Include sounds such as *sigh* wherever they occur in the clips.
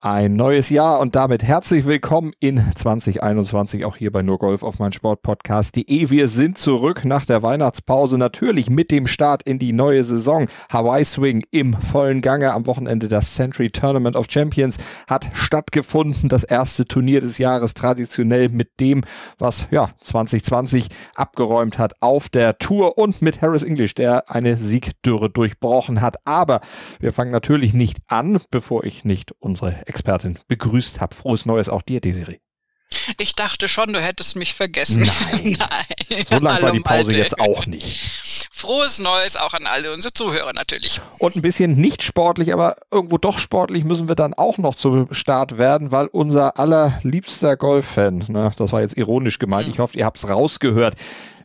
ein neues Jahr und damit herzlich willkommen in 2021 auch hier bei nur Golf auf mein Sportpodcast.de. Wir sind zurück nach der Weihnachtspause natürlich mit dem Start in die neue Saison. Hawaii Swing im vollen Gange am Wochenende das Century Tournament of Champions hat stattgefunden. Das erste Turnier des Jahres traditionell mit dem, was ja 2020 abgeräumt hat auf der Tour und mit Harris English, der eine Siegdürre durchbrochen hat. Aber wir fangen natürlich nicht an, bevor ich nicht unsere Expertin begrüßt habe. Frohes Neues auch dir, Desiree. Ich dachte schon, du hättest mich vergessen. Nein. *laughs* Nein. So lang war die Pause jetzt auch nicht. Frohes Neues auch an alle unsere Zuhörer natürlich. Und ein bisschen nicht sportlich, aber irgendwo doch sportlich müssen wir dann auch noch zum Start werden, weil unser allerliebster Golffan, ne, das war jetzt ironisch gemeint, hm. ich hoffe, ihr habt es rausgehört,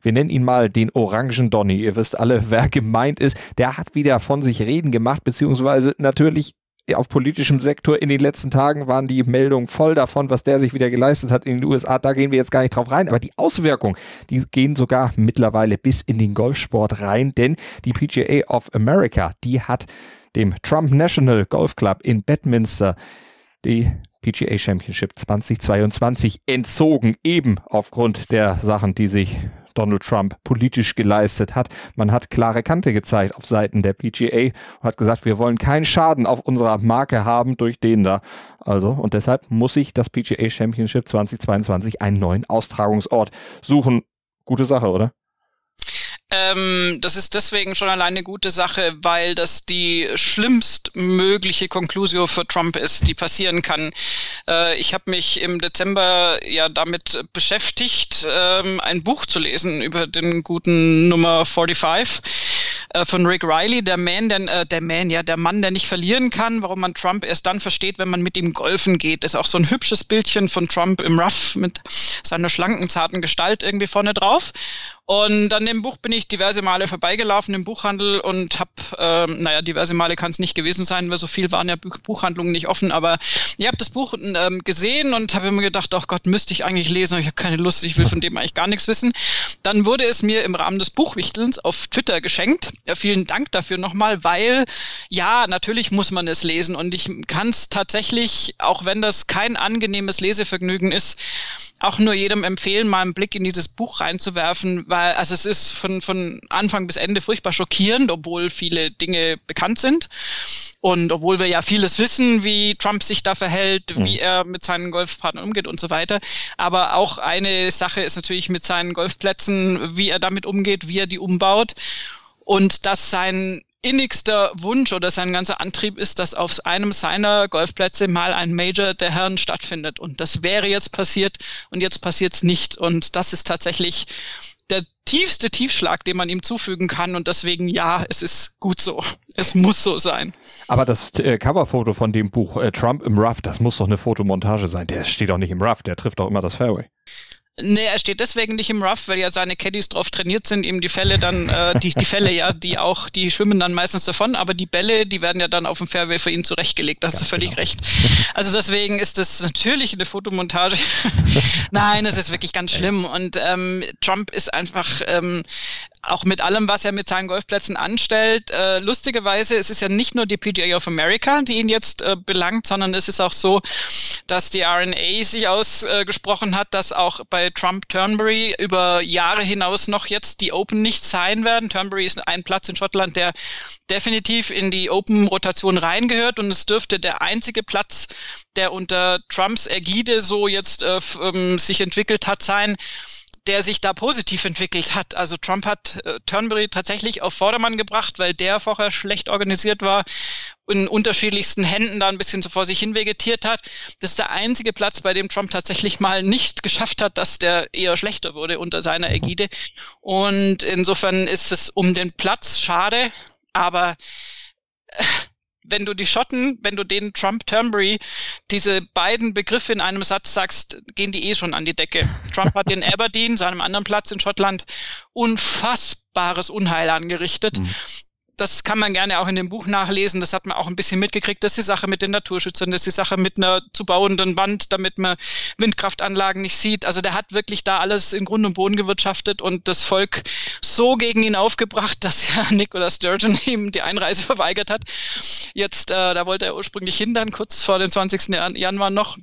wir nennen ihn mal den Orangen Donny. Ihr wisst alle, wer gemeint ist. Der hat wieder von sich reden gemacht, beziehungsweise natürlich auf politischem Sektor in den letzten Tagen waren die Meldungen voll davon, was der sich wieder geleistet hat in den USA. Da gehen wir jetzt gar nicht drauf rein. Aber die Auswirkungen, die gehen sogar mittlerweile bis in den Golfsport rein, denn die PGA of America, die hat dem Trump National Golf Club in Bedminster die PGA Championship 2022 entzogen, eben aufgrund der Sachen, die sich Donald Trump politisch geleistet hat. Man hat klare Kante gezeigt auf Seiten der PGA und hat gesagt, wir wollen keinen Schaden auf unserer Marke haben durch den da. Also, und deshalb muss sich das PGA Championship 2022 einen neuen Austragungsort suchen. Gute Sache, oder? Ähm, das ist deswegen schon alleine eine gute Sache, weil das die schlimmstmögliche Konklusio für Trump ist, die passieren kann. Äh, ich habe mich im Dezember ja damit beschäftigt, ähm, ein Buch zu lesen über den guten Nummer 45 äh, von Rick Riley, der Man, der, äh, der Man, ja, der Mann, der nicht verlieren kann, warum man Trump erst dann versteht, wenn man mit ihm golfen geht. Ist auch so ein hübsches Bildchen von Trump im Rough mit seiner schlanken, zarten Gestalt irgendwie vorne drauf. Und an dem Buch bin ich diverse Male vorbeigelaufen im Buchhandel und habe, ähm, naja, diverse Male kann es nicht gewesen sein, weil so viel waren ja Buchhandlungen nicht offen, aber ich habe das Buch ähm, gesehen und habe mir gedacht, oh Gott, müsste ich eigentlich lesen, ich habe keine Lust, ich will von dem eigentlich gar nichts wissen. Dann wurde es mir im Rahmen des Buchwichtelns auf Twitter geschenkt. Ja, vielen Dank dafür nochmal, weil ja, natürlich muss man es lesen und ich kann es tatsächlich, auch wenn das kein angenehmes Lesevergnügen ist, auch nur jedem empfehlen, mal einen Blick in dieses Buch reinzuwerfen, weil also es ist von, von Anfang bis Ende furchtbar schockierend, obwohl viele Dinge bekannt sind. Und obwohl wir ja vieles wissen, wie Trump sich da verhält, mhm. wie er mit seinen Golfpartnern umgeht und so weiter. Aber auch eine Sache ist natürlich mit seinen Golfplätzen, wie er damit umgeht, wie er die umbaut. Und dass sein innigster Wunsch oder sein ganzer Antrieb ist, dass auf einem seiner Golfplätze mal ein Major der Herren stattfindet. Und das wäre jetzt passiert und jetzt passiert es nicht. Und das ist tatsächlich der tiefste Tiefschlag, den man ihm zufügen kann. Und deswegen, ja, es ist gut so. Es muss so sein. Aber das äh, Coverfoto von dem Buch äh, Trump im Rough, das muss doch eine Fotomontage sein. Der steht doch nicht im Rough, der trifft doch immer das Fairway. Nee, er steht deswegen nicht im Rough, weil ja seine Caddies drauf trainiert sind, ihm die Fälle dann, äh, die, die Fälle ja, die auch, die schwimmen dann meistens davon, aber die Bälle, die werden ja dann auf dem Fairway für ihn zurechtgelegt. Da hast du völlig genau. recht. Also deswegen ist das natürlich eine Fotomontage. *laughs* Nein, es ist wirklich ganz schlimm. Und ähm, Trump ist einfach ähm, auch mit allem, was er mit seinen Golfplätzen anstellt. Äh, lustigerweise, es ist ja nicht nur die PGA of America, die ihn jetzt äh, belangt, sondern es ist auch so, dass die RNA sich ausgesprochen äh, hat, dass auch bei Trump Turnberry über Jahre hinaus noch jetzt die Open nicht sein werden. Turnberry ist ein Platz in Schottland, der definitiv in die Open-Rotation reingehört und es dürfte der einzige Platz, der unter Trumps Ägide so jetzt äh, ähm, sich entwickelt hat, sein, der sich da positiv entwickelt hat. Also Trump hat äh, Turnberry tatsächlich auf Vordermann gebracht, weil der vorher schlecht organisiert war in unterschiedlichsten Händen da ein bisschen so vor sich hin vegetiert hat. Das ist der einzige Platz, bei dem Trump tatsächlich mal nicht geschafft hat, dass der eher schlechter wurde unter seiner Ägide. Und insofern ist es um den Platz schade, aber äh, wenn du die Schotten, wenn du denen Trump, Turnbury, diese beiden Begriffe in einem Satz sagst, gehen die eh schon an die Decke. Trump hat in *laughs* Aberdeen, seinem anderen Platz in Schottland, unfassbares Unheil angerichtet. Mhm das kann man gerne auch in dem Buch nachlesen. Das hat man auch ein bisschen mitgekriegt. Das ist die Sache mit den Naturschützern, das ist die Sache mit einer zu bauenden Wand, damit man Windkraftanlagen nicht sieht. Also der hat wirklich da alles in Grund und Boden gewirtschaftet und das Volk so gegen ihn aufgebracht, dass ja *laughs* Nicola Sturgeon ihm die Einreise verweigert hat. Jetzt, äh, da wollte er ursprünglich hindern, kurz vor dem 20. Januar noch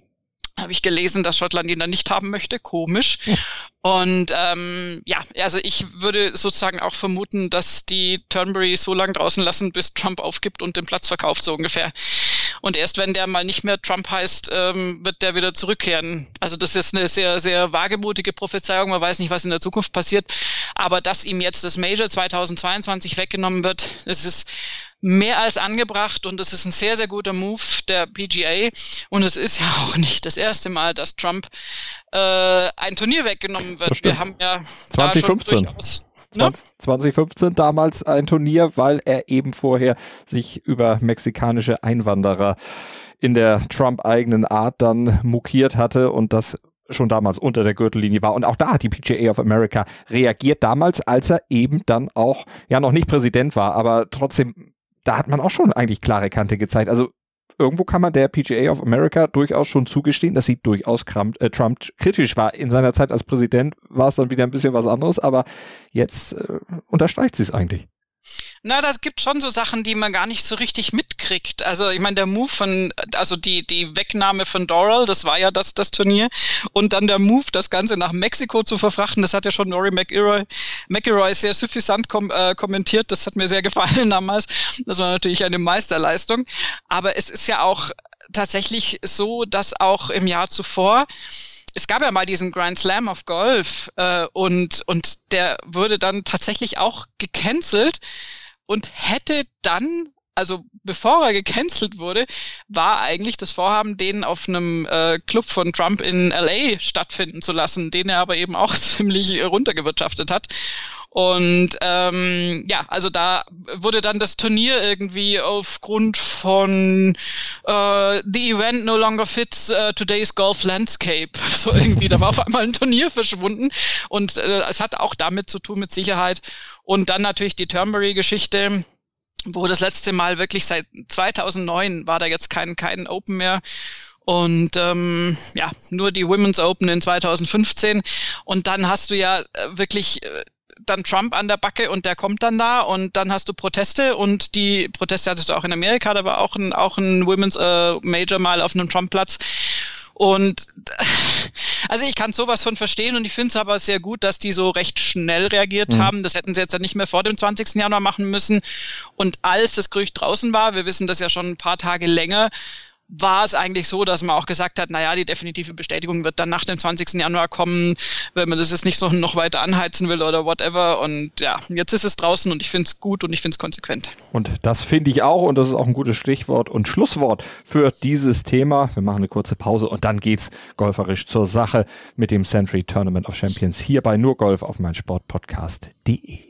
habe ich gelesen, dass Schottland ihn dann nicht haben möchte. Komisch. Und ähm, ja, also ich würde sozusagen auch vermuten, dass die Turnbury so lange draußen lassen, bis Trump aufgibt und den Platz verkauft, so ungefähr. Und erst wenn der mal nicht mehr Trump heißt, ähm, wird der wieder zurückkehren. Also das ist eine sehr, sehr wagemutige Prophezeiung. Man weiß nicht, was in der Zukunft passiert. Aber dass ihm jetzt das Major 2022 weggenommen wird, das ist mehr als angebracht und es ist ein sehr, sehr guter Move der PGA. Und es ist ja *laughs* auch nicht das erste Mal, dass Trump äh, ein Turnier weggenommen wird. Wir haben ja 2015. Ne? 2015 damals ein Turnier, weil er eben vorher sich über mexikanische Einwanderer in der Trump-eigenen Art dann mokiert hatte und das schon damals unter der Gürtellinie war. Und auch da hat die PGA of America reagiert damals, als er eben dann auch, ja noch nicht Präsident war, aber trotzdem da hat man auch schon eigentlich klare Kante gezeigt. Also irgendwo kann man der PGA of America durchaus schon zugestehen, dass sie durchaus Trump, äh, Trump kritisch war. In seiner Zeit als Präsident war es dann wieder ein bisschen was anderes, aber jetzt äh, unterstreicht sie es eigentlich. Na, das gibt schon so Sachen, die man gar nicht so richtig mitkriegt. Also ich meine, der Move von, also die, die Wegnahme von Doral, das war ja das, das Turnier. Und dann der Move, das Ganze nach Mexiko zu verfrachten, das hat ja schon Rory McIlroy, McIlroy sehr suffisant kom äh, kommentiert. Das hat mir sehr gefallen *laughs* damals. Das war natürlich eine Meisterleistung. Aber es ist ja auch tatsächlich so, dass auch im Jahr zuvor es gab ja mal diesen Grand Slam of Golf äh, und, und der wurde dann tatsächlich auch gecancelt und hätte dann, also bevor er gecancelt wurde, war eigentlich das Vorhaben, den auf einem äh, Club von Trump in LA stattfinden zu lassen, den er aber eben auch *laughs* ziemlich runtergewirtschaftet hat. Und ähm, ja, also da wurde dann das Turnier irgendwie aufgrund von äh, The Event no longer fits uh, today's golf landscape. *laughs* So irgendwie, da war auf einmal ein Turnier verschwunden. Und äh, es hat auch damit zu tun, mit Sicherheit. Und dann natürlich die Turnberry-Geschichte wo das letzte Mal wirklich seit 2009 war da jetzt kein, kein Open mehr. Und ähm, ja, nur die Women's Open in 2015. Und dann hast du ja äh, wirklich äh, dann Trump an der Backe und der kommt dann da und dann hast du Proteste und die Proteste hattest du auch in Amerika, da war auch ein, auch ein Women's äh, Major mal auf einem Trump-Platz. Und *laughs* also ich kann sowas von verstehen und ich finde es aber sehr gut, dass die so recht schnell reagiert mhm. haben. Das hätten sie jetzt ja nicht mehr vor dem 20. Januar machen müssen. Und als das Gerücht draußen war, wir wissen das ja schon ein paar Tage länger, war es eigentlich so, dass man auch gesagt hat, naja, die definitive Bestätigung wird dann nach dem 20. Januar kommen, wenn man das jetzt nicht so noch weiter anheizen will oder whatever. Und ja, jetzt ist es draußen und ich finde es gut und ich finde es konsequent. Und das finde ich auch und das ist auch ein gutes Stichwort und Schlusswort für dieses Thema. Wir machen eine kurze Pause und dann geht's golferisch zur Sache mit dem Century Tournament of Champions hier bei nur Golf auf meinsportpodcast.de.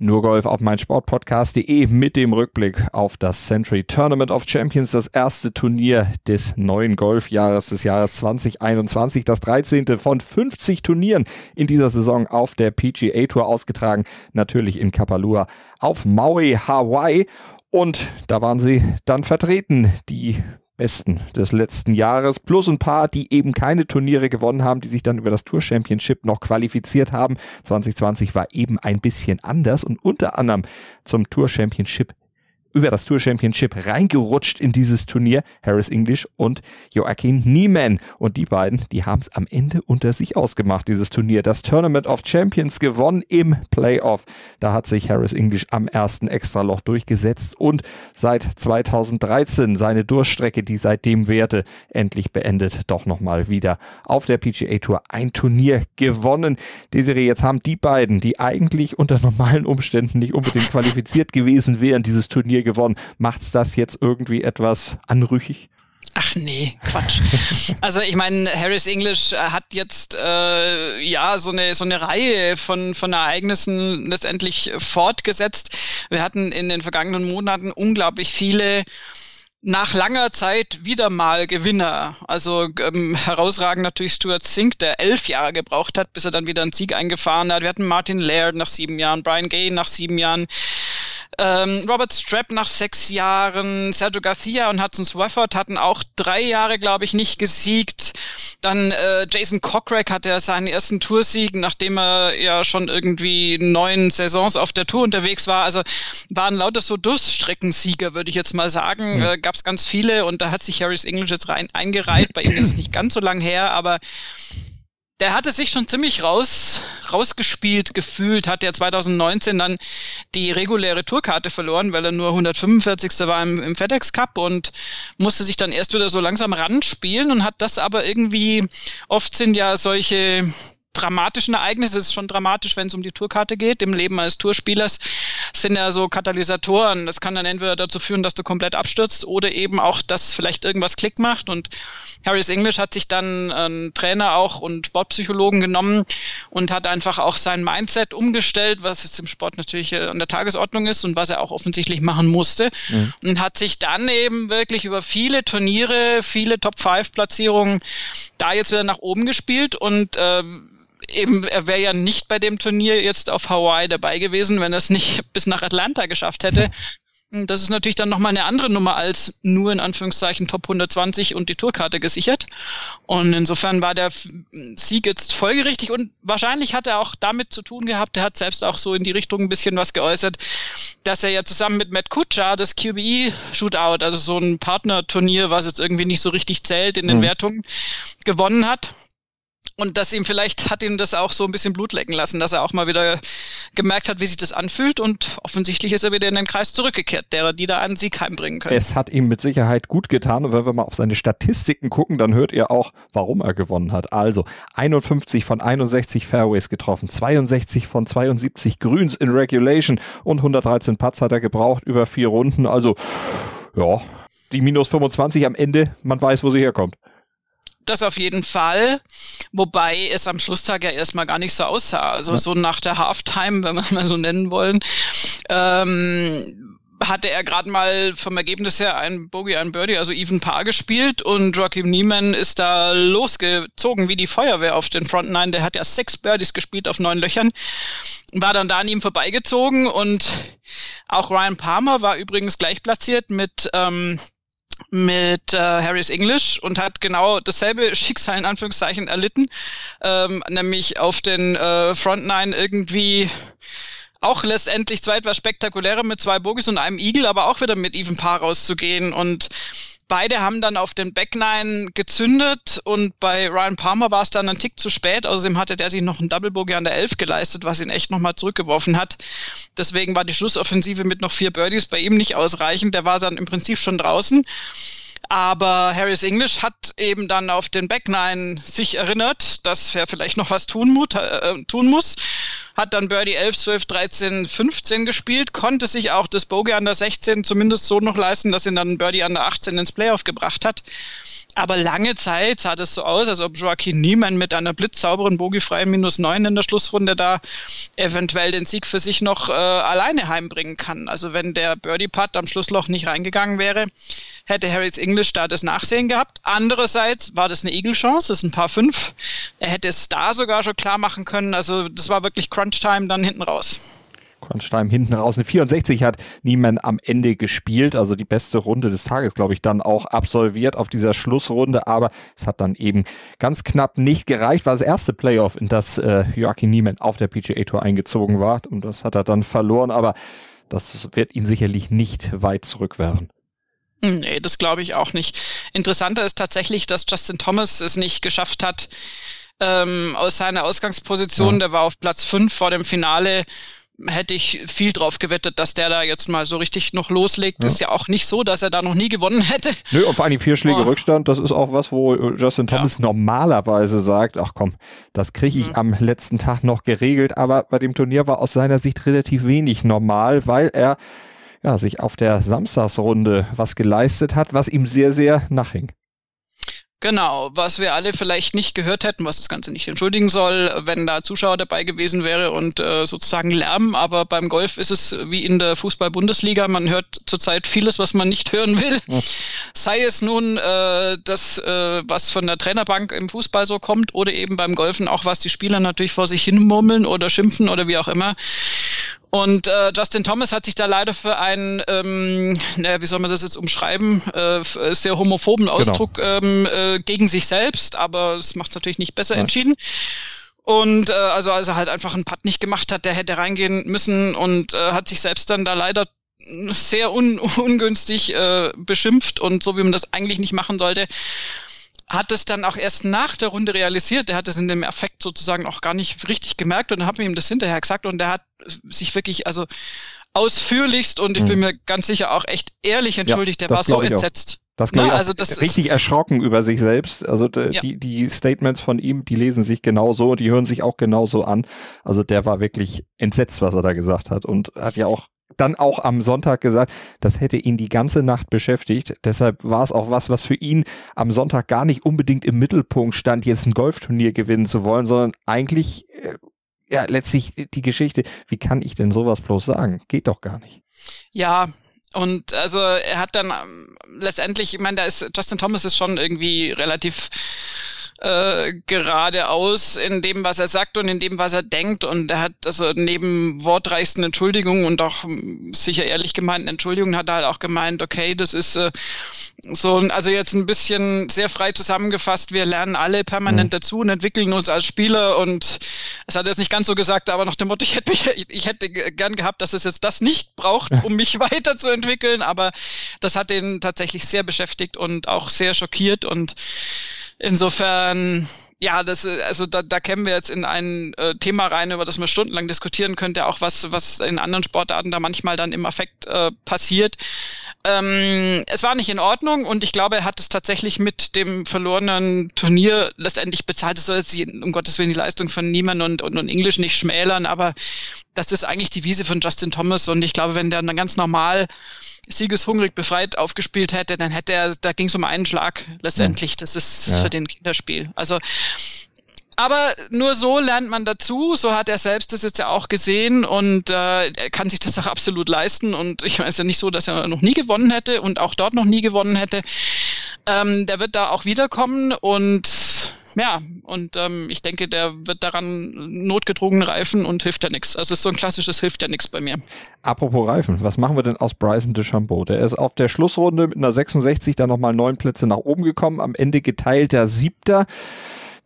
Nur Golf auf mein Sportpodcast.de mit dem Rückblick auf das Century Tournament of Champions, das erste Turnier des neuen Golfjahres des Jahres 2021, das 13. von 50 Turnieren in dieser Saison auf der PGA Tour ausgetragen, natürlich in Kapalua auf Maui, Hawaii. Und da waren sie dann vertreten, die Besten des letzten Jahres, plus ein paar, die eben keine Turniere gewonnen haben, die sich dann über das Tour Championship noch qualifiziert haben. 2020 war eben ein bisschen anders und unter anderem zum Tour Championship über das Tour Championship reingerutscht in dieses Turnier. Harris English und Joaquin Niemann. Und die beiden, die haben es am Ende unter sich ausgemacht, dieses Turnier. Das Tournament of Champions gewonnen im Playoff. Da hat sich Harris English am ersten Extraloch durchgesetzt und seit 2013 seine Durchstrecke, die seitdem währte, endlich beendet. Doch nochmal wieder auf der PGA Tour ein Turnier gewonnen. Desiree, jetzt haben die beiden, die eigentlich unter normalen Umständen nicht unbedingt qualifiziert gewesen wären, dieses Turnier gewonnen. Macht's das jetzt irgendwie etwas anrüchig? Ach nee, Quatsch. *laughs* Also ich meine, Harris English hat jetzt äh, ja so eine so eine Reihe von von Ereignissen letztendlich fortgesetzt. Wir hatten in den vergangenen Monaten unglaublich viele nach langer Zeit wieder mal Gewinner. Also ähm, herausragend natürlich Stuart Zink, der elf Jahre gebraucht hat, bis er dann wieder einen Sieg eingefahren hat. Wir hatten Martin Laird nach sieben Jahren, Brian Gay nach sieben Jahren, ähm, Robert Strapp nach sechs Jahren, Sergio Garcia und Hudson Swafford hatten auch drei Jahre, glaube ich, nicht gesiegt. Dann äh, Jason Cockrack hatte ja seinen ersten Toursieg, nachdem er ja schon irgendwie neun Saisons auf der Tour unterwegs war. Also waren lauter so Durststreckensieger, würde ich jetzt mal sagen. Mhm. Äh, Gab es ganz viele und da hat sich Harris English jetzt rein eingereiht. Bei ihm ist es nicht ganz so lang her, aber der hatte sich schon ziemlich raus, rausgespielt gefühlt, hat ja 2019 dann die reguläre Tourkarte verloren, weil er nur 145. war im, im FedEx Cup und musste sich dann erst wieder so langsam ranspielen und hat das aber irgendwie, oft sind ja solche dramatischen Ereignisse. Es ist schon dramatisch, wenn es um die Tourkarte geht. Im Leben eines Tourspielers sind ja so Katalysatoren. Das kann dann entweder dazu führen, dass du komplett abstürzt oder eben auch, dass vielleicht irgendwas Klick macht. Und Harris English hat sich dann einen Trainer auch und Sportpsychologen genommen und hat einfach auch sein Mindset umgestellt, was jetzt im Sport natürlich äh, an der Tagesordnung ist und was er auch offensichtlich machen musste. Mhm. Und hat sich dann eben wirklich über viele Turniere, viele Top-5-Platzierungen da jetzt wieder nach oben gespielt und ähm, eben, er wäre ja nicht bei dem Turnier jetzt auf Hawaii dabei gewesen, wenn er es nicht *laughs* bis nach Atlanta geschafft hätte. Das ist natürlich dann nochmal eine andere Nummer als nur in Anführungszeichen Top 120 und die Tourkarte gesichert. Und insofern war der Sieg jetzt folgerichtig und wahrscheinlich hat er auch damit zu tun gehabt, er hat selbst auch so in die Richtung ein bisschen was geäußert, dass er ja zusammen mit Matt Kutscher das QBE Shootout, also so ein Partnerturnier, was jetzt irgendwie nicht so richtig zählt in den mhm. Wertungen, gewonnen hat. Und dass ihm vielleicht hat ihm das auch so ein bisschen Blut lecken lassen, dass er auch mal wieder gemerkt hat, wie sich das anfühlt. Und offensichtlich ist er wieder in den Kreis zurückgekehrt, derer, die da einen Sieg heimbringen können. Es hat ihm mit Sicherheit gut getan. Und wenn wir mal auf seine Statistiken gucken, dann hört ihr auch, warum er gewonnen hat. Also 51 von 61 Fairways getroffen, 62 von 72 Grüns in Regulation und 113 Putts hat er gebraucht über vier Runden. Also, ja, die minus 25 am Ende, man weiß, wo sie herkommt das auf jeden Fall. Wobei es am Schlusstag ja erstmal gar nicht so aussah. Also ja. so nach der Halftime, wenn wir es mal so nennen wollen, ähm, hatte er gerade mal vom Ergebnis her ein Bogey, ein Birdie, also Even Paar gespielt und Joachim Niemann ist da losgezogen wie die Feuerwehr auf den Front Nine. Der hat ja sechs Birdies gespielt auf neun Löchern, war dann da an ihm vorbeigezogen und auch Ryan Palmer war übrigens gleich platziert mit ähm, mit äh, Harris English und hat genau dasselbe *laughs* Schicksal in Anführungszeichen erlitten, ähm, nämlich auf den äh, Front Nine irgendwie auch letztendlich zwar etwas spektakulärer mit zwei Bogies und einem Eagle, aber auch wieder mit Even Paar rauszugehen und Beide haben dann auf den Backline gezündet und bei Ryan Palmer war es dann ein Tick zu spät. Außerdem hatte der sich noch einen Double Bogey an der 11 geleistet, was ihn echt nochmal zurückgeworfen hat. Deswegen war die Schlussoffensive mit noch vier Birdies bei ihm nicht ausreichend. Der war dann im Prinzip schon draußen. Aber Harris English hat eben dann auf den Backline sich erinnert, dass er vielleicht noch was tun, mut, äh, tun muss. Hat dann Birdie 11, 12, 13, 15 gespielt, konnte sich auch das Bogey an der 16 zumindest so noch leisten, dass ihn dann Birdie an der 18 ins Playoff gebracht hat. Aber lange Zeit sah das so aus, als ob Joaquin Niemann mit einer blitzsauberen bogiefreien minus 9 in der Schlussrunde da eventuell den Sieg für sich noch äh, alleine heimbringen kann. Also wenn der Birdie-Putt am Schlussloch nicht reingegangen wäre, hätte Harris English da das Nachsehen gehabt. Andererseits war das eine Eagle-Chance, das ist ein paar fünf. Er hätte es da sogar schon klar machen können. Also das war wirklich Crunch-Time dann hinten raus. Crunchtime hinten raus. Eine 64 hat Niemann am Ende gespielt, also die beste Runde des Tages, glaube ich, dann auch absolviert auf dieser Schlussrunde, aber es hat dann eben ganz knapp nicht gereicht. War das erste Playoff, in das äh, Joachim Niemann auf der PGA Tour eingezogen war und das hat er dann verloren, aber das wird ihn sicherlich nicht weit zurückwerfen. Nee, das glaube ich auch nicht. Interessanter ist tatsächlich, dass Justin Thomas es nicht geschafft hat, ähm, aus seiner Ausgangsposition, ja. der war auf Platz 5 vor dem Finale, hätte ich viel drauf gewettet, dass der da jetzt mal so richtig noch loslegt. Ja. Ist ja auch nicht so, dass er da noch nie gewonnen hätte. Nö, und vor allem vier Schläge oh. Rückstand, das ist auch was, wo Justin Thomas ja. normalerweise sagt, ach komm, das kriege ich mhm. am letzten Tag noch geregelt, aber bei dem Turnier war aus seiner Sicht relativ wenig normal, weil er ja, sich auf der Samstagsrunde was geleistet hat, was ihm sehr, sehr nachhing. Genau, was wir alle vielleicht nicht gehört hätten, was das Ganze nicht entschuldigen soll, wenn da Zuschauer dabei gewesen wäre und äh, sozusagen Lärm. Aber beim Golf ist es wie in der Fußball-Bundesliga. Man hört zurzeit vieles, was man nicht hören will. Ja. Sei es nun äh, das, äh, was von der Trainerbank im Fußball so kommt oder eben beim Golfen auch, was die Spieler natürlich vor sich hin murmeln oder schimpfen oder wie auch immer. Und äh, Justin Thomas hat sich da leider für einen, ähm, naja, wie soll man das jetzt umschreiben, äh, sehr homophoben genau. Ausdruck genau. ähm, äh, gegen sich selbst, aber es macht es natürlich nicht besser ja. entschieden. Und äh, also als er halt einfach einen Putt nicht gemacht hat, der hätte reingehen müssen und äh, hat sich selbst dann da leider sehr un *laughs* ungünstig äh, beschimpft und so wie man das eigentlich nicht machen sollte hat es dann auch erst nach der Runde realisiert. Der hat es in dem Effekt sozusagen auch gar nicht richtig gemerkt und habe ihm das hinterher gesagt und der hat sich wirklich, also ausführlichst und ich bin mhm. mir ganz sicher auch echt ehrlich entschuldigt, ja, der war so entsetzt. Das glaube ich also das richtig erschrocken über sich selbst. Also ja. die, die Statements von ihm, die lesen sich genauso die hören sich auch genauso an. Also der war wirklich entsetzt, was er da gesagt hat und hat ja auch dann auch am Sonntag gesagt, das hätte ihn die ganze Nacht beschäftigt. Deshalb war es auch was, was für ihn am Sonntag gar nicht unbedingt im Mittelpunkt stand, jetzt ein Golfturnier gewinnen zu wollen, sondern eigentlich, äh, ja, letztlich die Geschichte, wie kann ich denn sowas bloß sagen? Geht doch gar nicht. Ja, und also er hat dann ähm, letztendlich, ich meine, da ist Justin Thomas ist schon irgendwie relativ äh, geradeaus in dem, was er sagt und in dem, was er denkt. Und er hat also neben wortreichsten Entschuldigungen und auch hm, sicher ehrlich gemeinten Entschuldigungen hat er halt auch gemeint, okay, das ist äh, so, also jetzt ein bisschen sehr frei zusammengefasst, wir lernen alle permanent mhm. dazu und entwickeln uns als Spieler. Und es hat er jetzt nicht ganz so gesagt, aber nach dem Motto, ich hätte mich, *laughs* ich hätte gern gehabt, dass es jetzt das nicht braucht, um mich *laughs* weiterzuentwickeln, aber das hat ihn tatsächlich sehr beschäftigt und auch sehr schockiert. Und Insofern, ja, das, also da, da kämen wir jetzt in ein äh, Thema rein, über das man stundenlang diskutieren könnte, auch was, was in anderen Sportarten da manchmal dann im Affekt äh, passiert. Ähm, es war nicht in Ordnung und ich glaube, er hat es tatsächlich mit dem verlorenen Turnier letztendlich bezahlt. Es soll jetzt um Gottes Willen die Leistung von Niemann und, und, und Englisch nicht schmälern, aber das ist eigentlich die Wiese von Justin Thomas und ich glaube, wenn der dann ganz normal siegeshungrig befreit aufgespielt hätte, dann hätte er, da ging es um einen Schlag letztendlich. Das ist ja. für den Kinderspiel. Also aber nur so lernt man dazu. So hat er selbst das jetzt ja auch gesehen und äh, er kann sich das auch absolut leisten. Und ich weiß ja nicht so, dass er noch nie gewonnen hätte und auch dort noch nie gewonnen hätte. Ähm, der wird da auch wiederkommen und ja, und ähm, ich denke, der wird daran notgedrungen reifen und hilft ja nichts. Also es ist so ein klassisches hilft ja nichts bei mir. Apropos Reifen, was machen wir denn aus Bryson DeChambeau? Der ist auf der Schlussrunde mit einer 66 dann nochmal neun Plätze nach oben gekommen, am Ende geteilter Siebter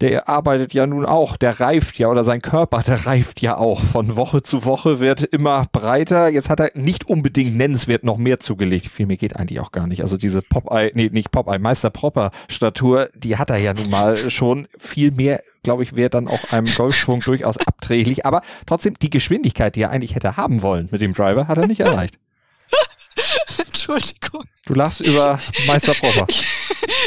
der arbeitet ja nun auch, der reift ja oder sein Körper, der reift ja auch. Von Woche zu Woche wird immer breiter. Jetzt hat er nicht unbedingt nennenswert noch mehr zugelegt. Viel mehr geht eigentlich auch gar nicht. Also diese Popeye, nee, nicht Popeye, Meister Propper Statur, die hat er ja nun mal schon. Viel mehr, glaube ich, wäre dann auch einem Golfschwung durchaus abträglich. Aber trotzdem, die Geschwindigkeit, die er eigentlich hätte haben wollen mit dem Driver, hat er nicht erreicht. *laughs* Entschuldigung. Du lachst über Meister Popper. Ich,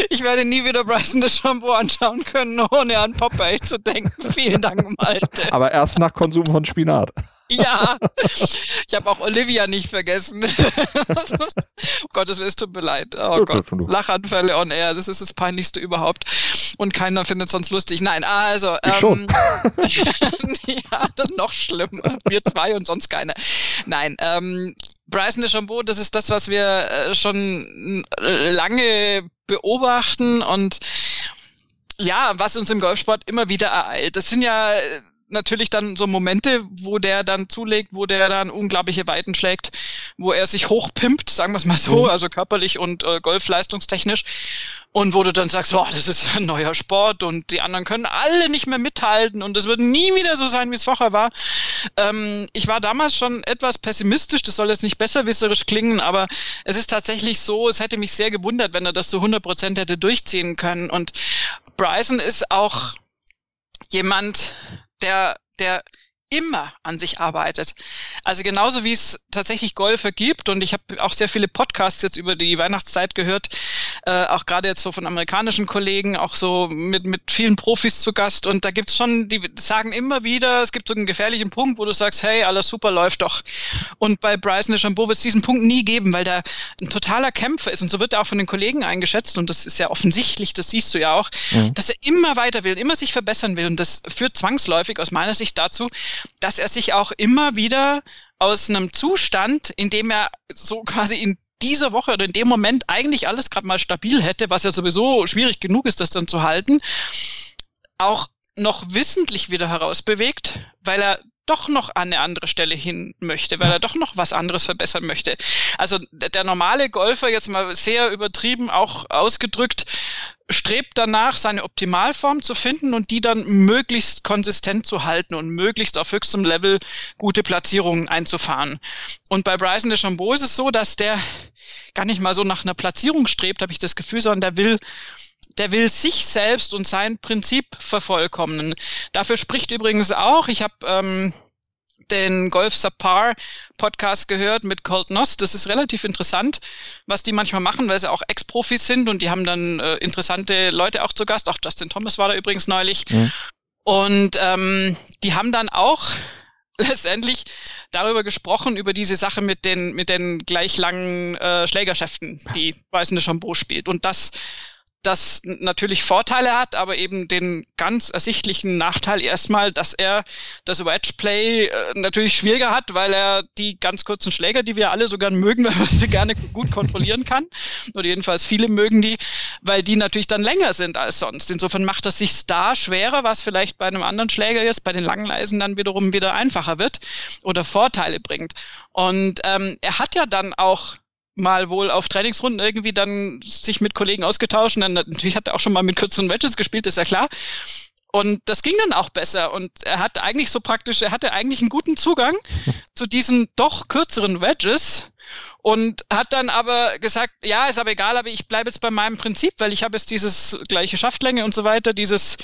ich, werde nie wieder Bryson de Shampoo anschauen können, ohne an Popeye zu denken. Vielen Dank, Malte. Aber erst nach Konsum von Spinat. Ja, ich habe auch Olivia nicht vergessen. oh Gott, es tut mir leid. Oh Gott, Lachanfälle on air, das ist das Peinlichste überhaupt. Und keiner findet es sonst lustig. Nein, also. Ich ähm, schon. *laughs* ja, das ist noch schlimmer. Wir zwei und sonst keiner. Nein, ähm, Bryson DeChambeau, das ist das, was wir äh, schon lange beobachten und ja, was uns im Golfsport immer wieder ereilt. Das sind ja natürlich dann so Momente, wo der dann zulegt, wo der dann unglaubliche Weiten schlägt, wo er sich hochpimpt, sagen wir es mal so, mhm. also körperlich und äh, golfleistungstechnisch. Und wo du dann sagst, boah, das ist ein neuer Sport und die anderen können alle nicht mehr mithalten und es wird nie wieder so sein, wie es vorher war. Ähm, ich war damals schon etwas pessimistisch, das soll jetzt nicht besserwisserisch klingen, aber es ist tatsächlich so, es hätte mich sehr gewundert, wenn er das zu 100 Prozent hätte durchziehen können. Und Bryson ist auch jemand, der, der immer an sich arbeitet. Also genauso wie es tatsächlich Golfer gibt und ich habe auch sehr viele Podcasts jetzt über die Weihnachtszeit gehört, äh, auch gerade jetzt so von amerikanischen Kollegen, auch so mit, mit vielen Profis zu Gast und da gibt's schon, die sagen immer wieder, es gibt so einen gefährlichen Punkt, wo du sagst, hey, alles super, läuft doch. Und bei Bryson DeChambeau wird es diesen Punkt nie geben, weil der ein totaler Kämpfer ist und so wird er auch von den Kollegen eingeschätzt und das ist ja offensichtlich, das siehst du ja auch, mhm. dass er immer weiter will, immer sich verbessern will und das führt zwangsläufig aus meiner Sicht dazu, dass er sich auch immer wieder aus einem Zustand, in dem er so quasi in dieser Woche oder in dem Moment eigentlich alles gerade mal stabil hätte, was ja sowieso schwierig genug ist, das dann zu halten, auch noch wissentlich wieder herausbewegt, weil er doch noch an eine andere Stelle hin möchte, weil er doch noch was anderes verbessern möchte. Also der normale Golfer, jetzt mal sehr übertrieben auch ausgedrückt, strebt danach, seine Optimalform zu finden und die dann möglichst konsistent zu halten und möglichst auf höchstem Level gute Platzierungen einzufahren. Und bei Bryson DeChambeau ist es so, dass der gar nicht mal so nach einer Platzierung strebt, habe ich das Gefühl, sondern der will der will sich selbst und sein Prinzip vervollkommnen. Dafür spricht übrigens auch, ich habe ähm, den Golf Subpar Podcast gehört mit Colt Noss. Das ist relativ interessant, was die manchmal machen, weil sie auch Ex-Profis sind und die haben dann äh, interessante Leute auch zu Gast. Auch Justin Thomas war da übrigens neulich. Mhm. Und ähm, die haben dann auch *laughs* letztendlich darüber gesprochen, über diese Sache mit den, mit den gleich langen äh, Schlägerschäften, die Weißende Shampoo spielt. Und das das natürlich Vorteile hat, aber eben den ganz ersichtlichen Nachteil erstmal, dass er das Wedge-Play äh, natürlich schwieriger hat, weil er die ganz kurzen Schläger, die wir alle so gern mögen, *laughs* weil man sie gerne gut kontrollieren kann, oder jedenfalls viele mögen die, weil die natürlich dann länger sind als sonst. Insofern macht das sich da schwerer, was vielleicht bei einem anderen Schläger jetzt, bei den langen Leisen dann wiederum wieder einfacher wird oder Vorteile bringt. Und ähm, er hat ja dann auch mal wohl auf Trainingsrunden irgendwie dann sich mit Kollegen ausgetauscht. Und dann natürlich hat er auch schon mal mit kürzeren Wedges gespielt, ist ja klar. Und das ging dann auch besser. Und er hat eigentlich so praktisch, er hatte eigentlich einen guten Zugang *laughs* zu diesen doch kürzeren Wedges und hat dann aber gesagt, ja, ist aber egal, aber ich bleibe jetzt bei meinem Prinzip, weil ich habe jetzt dieses gleiche Schaftlänge und so weiter, dieses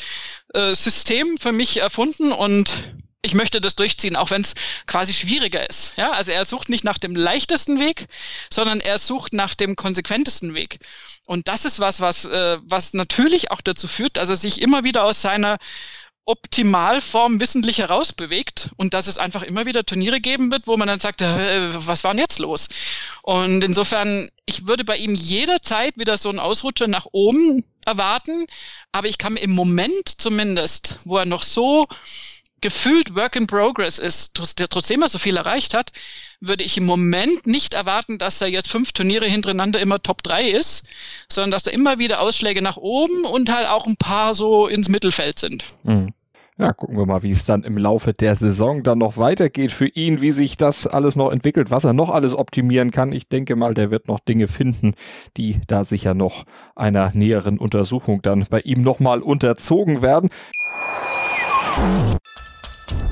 äh, System für mich erfunden und ich möchte das durchziehen, auch wenn es quasi schwieriger ist. Ja, also er sucht nicht nach dem leichtesten Weg, sondern er sucht nach dem konsequentesten Weg. Und das ist was, was, äh, was natürlich auch dazu führt, dass er sich immer wieder aus seiner Optimalform wissentlich herausbewegt und dass es einfach immer wieder Turniere geben wird, wo man dann sagt, äh, was war denn jetzt los? Und insofern, ich würde bei ihm jederzeit wieder so einen Ausrutscher nach oben erwarten, aber ich kann im Moment zumindest, wo er noch so gefühlt Work in Progress ist, der trotzdem er so viel erreicht hat, würde ich im Moment nicht erwarten, dass er jetzt fünf Turniere hintereinander immer Top 3 ist, sondern dass da immer wieder Ausschläge nach oben und halt auch ein paar so ins Mittelfeld sind. Mhm. Ja, gucken wir mal, wie es dann im Laufe der Saison dann noch weitergeht für ihn, wie sich das alles noch entwickelt, was er noch alles optimieren kann. Ich denke mal, der wird noch Dinge finden, die da sicher noch einer näheren Untersuchung dann bei ihm nochmal unterzogen werden.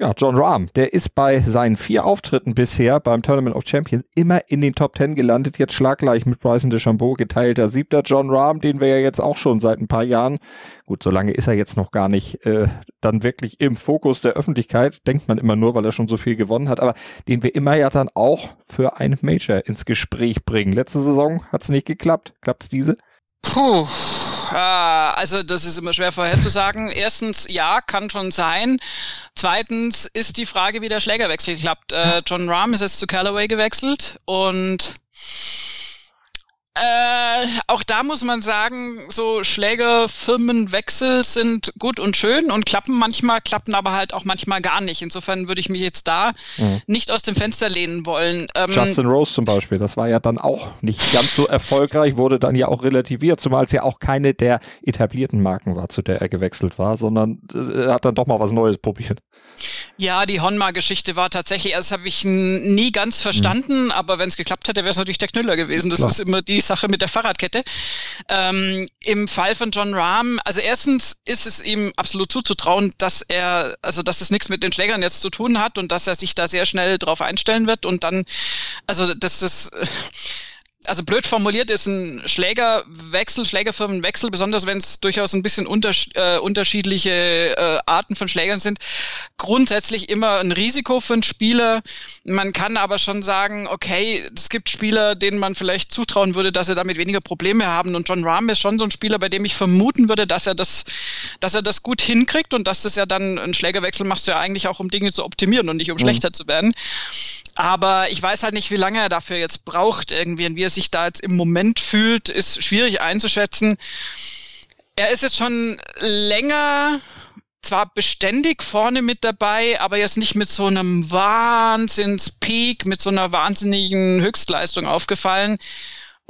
Ja, John Rahm, der ist bei seinen vier Auftritten bisher beim Tournament of Champions immer in den Top Ten gelandet, jetzt schlaggleich mit Bryson DeChambeau, geteilter siebter John Rahm, den wir ja jetzt auch schon seit ein paar Jahren, gut, so lange ist er jetzt noch gar nicht, äh, dann wirklich im Fokus der Öffentlichkeit, denkt man immer nur, weil er schon so viel gewonnen hat, aber den wir immer ja dann auch für ein Major ins Gespräch bringen. Letzte Saison hat's nicht geklappt, klappt's diese? Puh, Ah, also das ist immer schwer vorherzusagen. *laughs* Erstens, ja, kann schon sein. Zweitens ist die Frage, wie der Schlägerwechsel klappt. Äh, John Rahm ist jetzt zu Callaway gewechselt und äh, auch da muss man sagen, so Schlägerfirmenwechsel sind gut und schön und klappen manchmal, klappen aber halt auch manchmal gar nicht. Insofern würde ich mich jetzt da mhm. nicht aus dem Fenster lehnen wollen. Ähm, Justin Rose zum Beispiel, das war ja dann auch nicht ganz so erfolgreich, wurde dann ja auch relativiert, zumal es ja auch keine der etablierten Marken war, zu der er gewechselt war, sondern er hat dann doch mal was Neues probiert. Ja, die Honma-Geschichte war tatsächlich, also das habe ich nie ganz verstanden, mhm. aber wenn es geklappt hätte, wäre es natürlich der Knüller gewesen. Das Klar. ist immer die Sache mit der Fahrradkette. Ähm, Im Fall von John Rahm, also erstens ist es ihm absolut zuzutrauen, dass er, also dass es nichts mit den Schlägern jetzt zu tun hat und dass er sich da sehr schnell drauf einstellen wird und dann, also dass das also blöd formuliert ist ein Schlägerwechsel, Schlägerfirmenwechsel, besonders wenn es durchaus ein bisschen unters äh, unterschiedliche äh, Arten von Schlägern sind, grundsätzlich immer ein Risiko für einen Spieler. Man kann aber schon sagen, okay, es gibt Spieler, denen man vielleicht zutrauen würde, dass sie damit weniger Probleme haben. Und John Rahm ist schon so ein Spieler, bei dem ich vermuten würde, dass er das, dass er das gut hinkriegt und dass das ja dann ein Schlägerwechsel machst du ja eigentlich auch, um Dinge zu optimieren und nicht um mhm. schlechter zu werden. Aber ich weiß halt nicht, wie lange er dafür jetzt braucht irgendwie und wie er sich da jetzt im Moment fühlt, ist schwierig einzuschätzen. Er ist jetzt schon länger zwar beständig vorne mit dabei, aber jetzt nicht mit so einem Wahnsinnspeak, mit so einer wahnsinnigen Höchstleistung aufgefallen.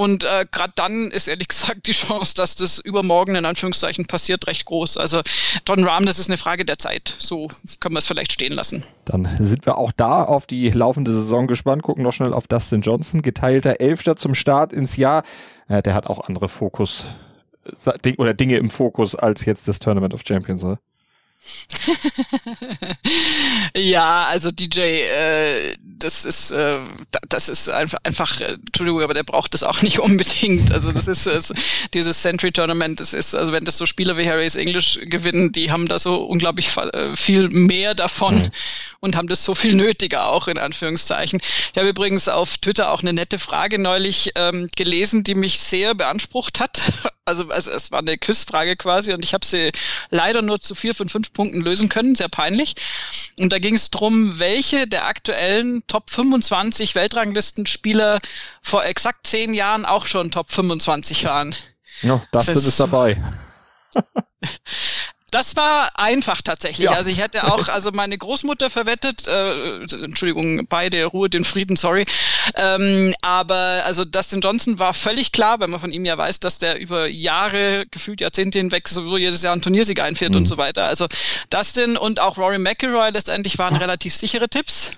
Und äh, gerade dann ist ehrlich *laughs* gesagt die Chance, dass das übermorgen in Anführungszeichen passiert, recht groß. Also Don Rahm, das ist eine Frage der Zeit. So können wir es vielleicht stehen lassen. Dann sind wir auch da auf die laufende Saison gespannt. Gucken noch schnell auf Dustin Johnson, geteilter Elfter zum Start ins Jahr. Ja, der hat auch andere Fokus oder Dinge im Fokus als jetzt das Tournament of Champions. Ne? *laughs* ja, also DJ, äh, das ist, äh, das ist einfach, einfach, äh, Entschuldigung, aber der braucht das auch *laughs* nicht unbedingt. Also das ist äh, dieses Century Tournament, das ist, also wenn das so Spieler wie Harry's English gewinnen, die haben da so unglaublich äh, viel mehr davon mhm. und haben das so viel nötiger auch in Anführungszeichen. Ich habe übrigens auf Twitter auch eine nette Frage neulich ähm, gelesen, die mich sehr beansprucht hat. Also, also es war eine Quizfrage quasi und ich habe sie leider nur zu vier von fünf Punkten lösen können, sehr peinlich. Und da ging es darum, welche der aktuellen Top 25 Weltranglistenspieler vor exakt zehn Jahren auch schon Top 25 waren. Ja, das, das ist dabei. *laughs* Das war einfach tatsächlich. Ja. Also ich hätte auch, also meine Großmutter verwettet, äh, Entschuldigung, beide Ruhe, den Frieden, sorry. Ähm, aber also Dustin Johnson war völlig klar, wenn man von ihm ja weiß, dass der über Jahre, gefühlt Jahrzehnte hinweg so jedes Jahr einen Turniersieg einfährt mhm. und so weiter. Also Dustin und auch Rory McIlroy letztendlich waren relativ sichere Tipps.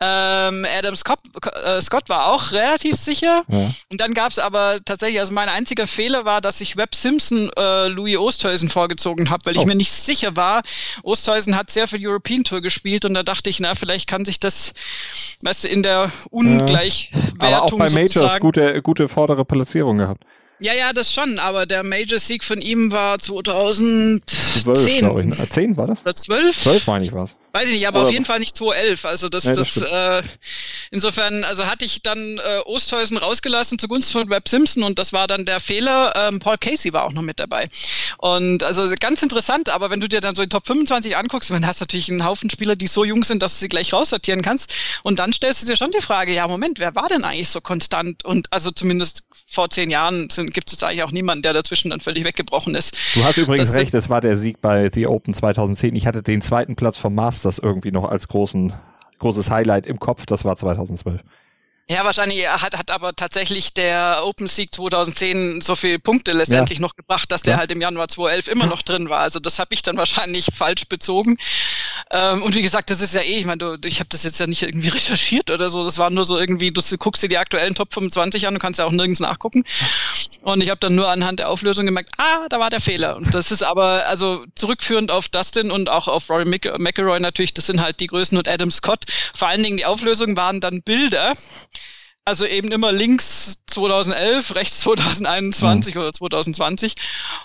Ähm, Adam Scott, äh, Scott war auch relativ sicher. Ja. Und dann gab es aber tatsächlich, also mein einziger Fehler war, dass ich Webb Simpson äh, Louis Oosthuizen vorgezogen habe, weil oh. ich mir nicht sicher war. Oosthuizen hat sehr viel European Tour gespielt und da dachte ich, na, vielleicht kann sich das, weißt du, in der Ungleichwertung. Ja. Aber auch bei Majors gute, gute vordere Platzierung gehabt. Ja, ja, das schon, aber der Major-Sieg von ihm war 2010. 12, glaube ich. 10 war das? Oder 12? 12 meine ich was. Weiß ich nicht, aber Oder auf jeden Fall nicht 2011. Also das, nee, das, das äh, insofern, also hatte ich dann äh, Osthäusen rausgelassen zugunsten von Webb Simpson und das war dann der Fehler. Ähm, Paul Casey war auch noch mit dabei. Und also ganz interessant, aber wenn du dir dann so die Top 25 anguckst, dann hast du natürlich einen Haufen Spieler, die so jung sind, dass du sie gleich raussortieren kannst. Und dann stellst du dir schon die Frage, ja, Moment, wer war denn eigentlich so konstant? Und also zumindest vor zehn Jahren gibt es jetzt eigentlich auch niemanden, der dazwischen dann völlig weggebrochen ist. Du hast übrigens das recht, es war der Sieg bei The Open 2010. Ich hatte den zweiten Platz vom Masters irgendwie noch als großen, großes Highlight im Kopf. Das war 2012. Ja, wahrscheinlich hat, hat aber tatsächlich der Open Sieg 2010 so viele Punkte letztendlich ja. noch gebracht, dass der ja. halt im Januar 2011 immer noch drin war. Also das habe ich dann wahrscheinlich falsch bezogen. Ähm, und wie gesagt, das ist ja eh, ich meine, ich habe das jetzt ja nicht irgendwie recherchiert oder so. Das war nur so irgendwie, du guckst dir die aktuellen Top 25 an, du kannst ja auch nirgends nachgucken. Und ich habe dann nur anhand der Auflösung gemerkt, ah, da war der Fehler. Und das ist aber also zurückführend auf Dustin und auch auf Rory McElroy natürlich, das sind halt die Größen und Adam Scott. Vor allen Dingen die Auflösungen waren dann Bilder. Also eben immer links 2011, rechts 2021 mhm. oder 2020.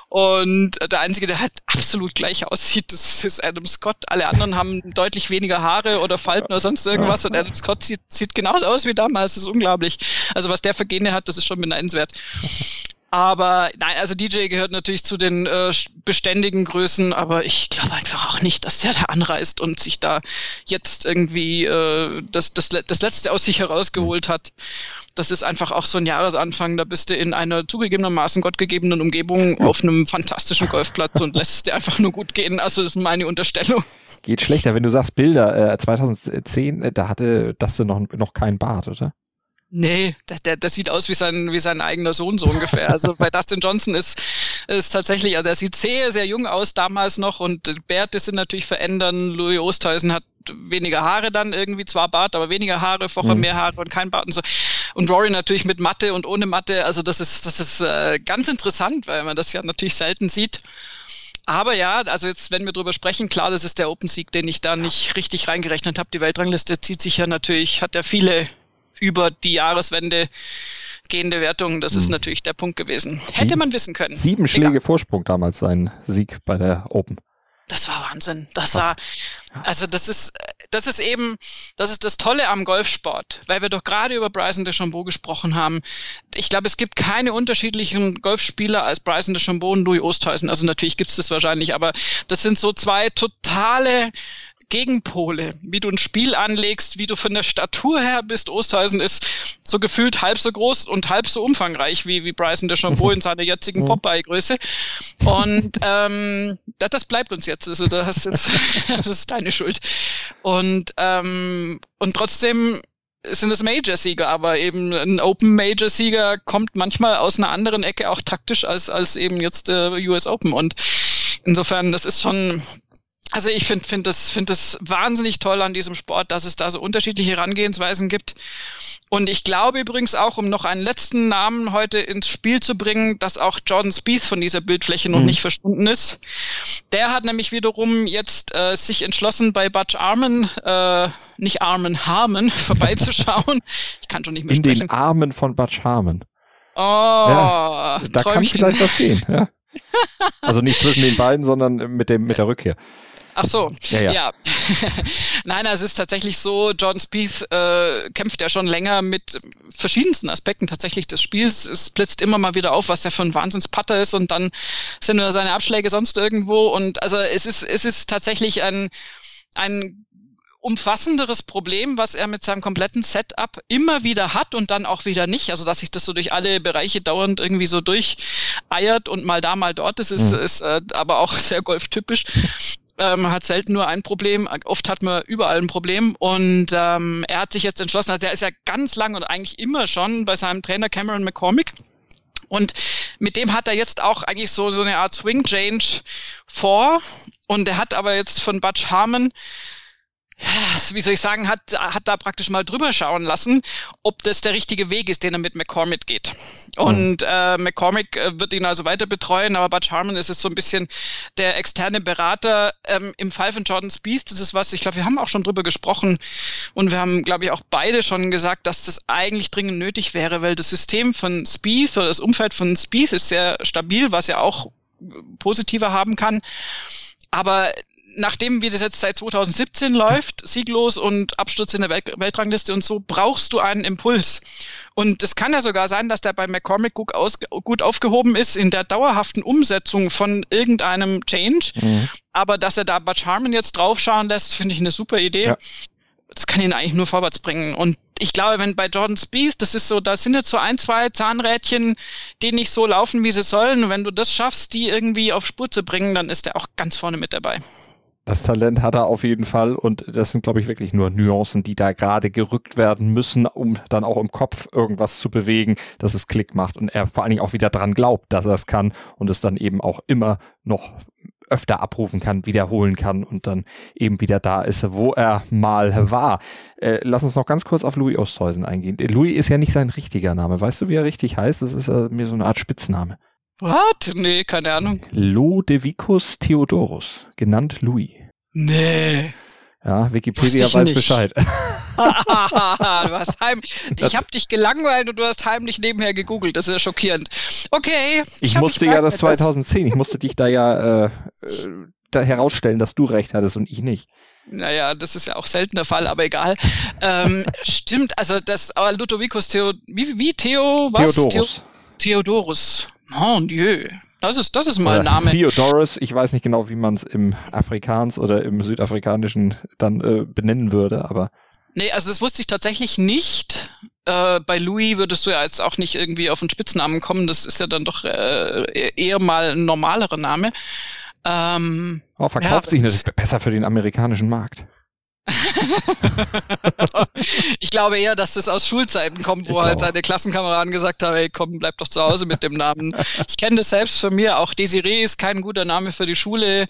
Und der Einzige, der halt absolut gleich aussieht, das ist Adam Scott. Alle anderen haben deutlich weniger Haare oder Falten oder sonst irgendwas. Und Adam Scott sieht, sieht genauso aus wie damals. Das ist unglaublich. Also was der für Gene hat, das ist schon beneidenswert. Aber nein, also DJ gehört natürlich zu den äh, beständigen Größen, aber ich glaube einfach auch nicht, dass der da anreist und sich da jetzt irgendwie äh, das, das, das Letzte aus sich herausgeholt hat. Das ist einfach auch so ein Jahresanfang. Da bist du in einer zugegebenermaßen gottgegebenen Umgebung auf einem fantastischen Golfplatz und lässt es dir einfach nur gut gehen. Also das ist meine Unterstellung. Geht schlechter, wenn du sagst Bilder. Äh, 2010, äh, da hatte das noch, noch kein Bart, oder? Nee, der, der, der sieht aus wie sein, wie sein eigener Sohn so ungefähr. Also bei *laughs* Dustin Johnson ist, ist tatsächlich, also er sieht sehr, sehr jung aus damals noch und Bärte sind natürlich verändern. Louis Oosthuizen hat weniger Haare dann irgendwie, zwar Bart, aber weniger Haare, vorher mhm. mehr Haare und kein Bart und so. Und Rory natürlich mit Matte und ohne Matte. Also das ist, das ist äh, ganz interessant, weil man das ja natürlich selten sieht. Aber ja, also jetzt, wenn wir drüber sprechen, klar, das ist der Open Sieg, den ich da nicht richtig reingerechnet habe. Die Weltrangliste zieht sich ja natürlich, hat ja viele über die Jahreswende gehende Wertung. Das ist hm. natürlich der Punkt gewesen. Sieben, Hätte man wissen können. Sieben Schläge Egal. Vorsprung damals sein Sieg bei der Open. Das war Wahnsinn. Das Krass. war, also das ist, das ist eben, das ist das Tolle am Golfsport, weil wir doch gerade über Bryson DeChambeau gesprochen haben. Ich glaube, es gibt keine unterschiedlichen Golfspieler als Bryson DeChambeau und Louis Oosthuizen. Also natürlich gibt es das wahrscheinlich, aber das sind so zwei totale Gegenpole, wie du ein Spiel anlegst, wie du von der Statur her bist. Osterhausen ist so gefühlt halb so groß und halb so umfangreich wie, wie Bryson DeChambeau in seiner jetzigen. Popeye-Größe. Und ähm, das, das bleibt uns jetzt. Also das ist, *laughs* das ist deine Schuld. Und, ähm, und trotzdem sind es Major-Sieger, aber eben ein Open-Major-Sieger kommt manchmal aus einer anderen Ecke auch taktisch als, als eben jetzt der US Open. Und insofern, das ist schon, also ich finde find das, find das wahnsinnig toll an diesem Sport, dass es da so unterschiedliche Herangehensweisen gibt. Und ich glaube übrigens auch, um noch einen letzten Namen heute ins Spiel zu bringen, dass auch Jordan Spieth von dieser Bildfläche noch mhm. nicht verschwunden ist. Der hat nämlich wiederum jetzt äh, sich entschlossen, bei Butch Armen, äh, nicht Armen, Harmon *laughs* vorbeizuschauen. Ich kann schon nicht mehr In sprechen. den Armen von Butch Harmon. Oh, ja, da kann vielleicht was gehen. Ja. Also nicht zwischen den beiden, sondern mit, dem, mit der Rückkehr. Ach so, ja. ja. ja. *laughs* Nein, es ist tatsächlich so, John Spieth äh, kämpft ja schon länger mit verschiedensten Aspekten tatsächlich des Spiels. Es blitzt immer mal wieder auf, was er für ein Wahnsinnspatter ist und dann sind nur seine Abschläge sonst irgendwo und also es ist, es ist tatsächlich ein, ein umfassenderes Problem, was er mit seinem kompletten Setup immer wieder hat und dann auch wieder nicht. Also dass sich das so durch alle Bereiche dauernd irgendwie so durcheiert und mal da, mal dort. Das ist, mhm. ist äh, aber auch *laughs* sehr golftypisch. Ähm, hat selten nur ein Problem, oft hat man überall ein Problem und ähm, er hat sich jetzt entschlossen, also er ist ja ganz lang und eigentlich immer schon bei seinem Trainer Cameron McCormick und mit dem hat er jetzt auch eigentlich so, so eine Art Swing Change vor und er hat aber jetzt von Butch Harmon wie soll ich sagen, hat, hat da praktisch mal drüber schauen lassen, ob das der richtige Weg ist, den er mit McCormick geht. Und mhm. äh, McCormick äh, wird ihn also weiter betreuen, aber Butch Harmon ist es so ein bisschen der externe Berater ähm, im Fall von Jordan Spieth. Das ist was, ich glaube, wir haben auch schon drüber gesprochen und wir haben, glaube ich, auch beide schon gesagt, dass das eigentlich dringend nötig wäre, weil das System von Spieth oder das Umfeld von Spieth ist sehr stabil, was ja auch positiver haben kann. Aber nachdem wie das jetzt seit 2017 läuft, sieglos und Absturz in der Welt Weltrangliste und so, brauchst du einen Impuls. Und es kann ja sogar sein, dass der bei McCormick gut, aus, gut aufgehoben ist in der dauerhaften Umsetzung von irgendeinem Change. Mhm. Aber dass er da Butch Harmon jetzt draufschauen lässt, finde ich eine super Idee. Ja. Das kann ihn eigentlich nur vorwärts bringen. Und ich glaube, wenn bei Jordan Spieth, das ist so, da sind jetzt so ein, zwei Zahnrädchen, die nicht so laufen, wie sie sollen. Und wenn du das schaffst, die irgendwie auf Spur zu bringen, dann ist er auch ganz vorne mit dabei. Das Talent hat er auf jeden Fall und das sind, glaube ich, wirklich nur Nuancen, die da gerade gerückt werden müssen, um dann auch im Kopf irgendwas zu bewegen, dass es Klick macht und er vor allen Dingen auch wieder dran glaubt, dass er es kann und es dann eben auch immer noch öfter abrufen kann, wiederholen kann und dann eben wieder da ist, wo er mal war. Äh, lass uns noch ganz kurz auf Louis Oosthuizen eingehen. Louis ist ja nicht sein richtiger Name. Weißt du, wie er richtig heißt? Das ist äh, mir so eine Art Spitzname. Was? Nee, keine Ahnung. Lodevicus Theodorus, genannt Louis. Nee. Ja, Wikipedia ich weiß nicht. Bescheid. *laughs* *laughs* du hast heim ich habe dich gelangweilt und du hast heimlich nebenher gegoogelt. Das ist ja schockierend. Okay. Ich hab musste ja das gemerkt, 2010, ich musste dich da ja äh, äh, da herausstellen, dass du recht hattest und ich nicht. Naja, das ist ja auch selten der Fall, aber egal. ähm, *laughs* stimmt, also das äh, Ludovicus Theo, wie, wie Theo, was? Theodorus. Theo, Theodorus. Mon Dieu. Das ist, das ist mal ein Name. Theodorus, ich weiß nicht genau, wie man es im Afrikaans oder im Südafrikanischen dann äh, benennen würde, aber Nee, also das wusste ich tatsächlich nicht. Äh, bei Louis würdest du ja jetzt auch nicht irgendwie auf einen Spitznamen kommen. Das ist ja dann doch äh, eher mal ein normalerer Name. Ähm, oh, verkauft Ja, sich natürlich besser für den amerikanischen Markt. *laughs* ich glaube eher, dass das aus Schulzeiten kommt, wo halt seine Klassenkameraden gesagt haben, hey, komm, bleib doch zu Hause mit dem Namen. Ich kenne das selbst von mir, auch Desiree ist kein guter Name für die Schule.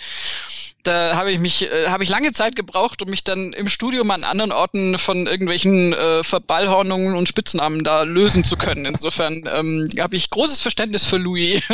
Da habe ich mich, äh, habe ich lange Zeit gebraucht, um mich dann im Studium an anderen Orten von irgendwelchen äh, Verballhornungen und Spitznamen da lösen zu können. Insofern ähm, habe ich großes Verständnis für Louis. *laughs*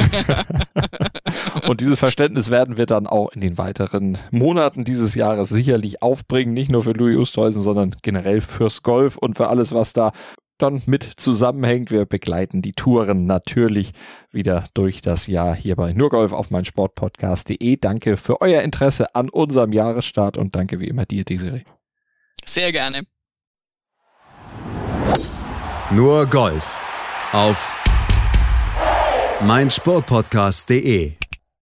Und dieses Verständnis werden wir dann auch in den weiteren Monaten dieses Jahres sicherlich aufbringen. Nicht nur für Louis Oosthuizen, sondern generell fürs Golf und für alles, was da dann mit zusammenhängt. Wir begleiten die Touren natürlich wieder durch das Jahr hier bei Nurgolf auf mein Sportpodcast.de. Danke für euer Interesse an unserem Jahresstart und danke wie immer dir, Desiree. Sehr gerne. Nur Golf auf meinsportpodcast.de.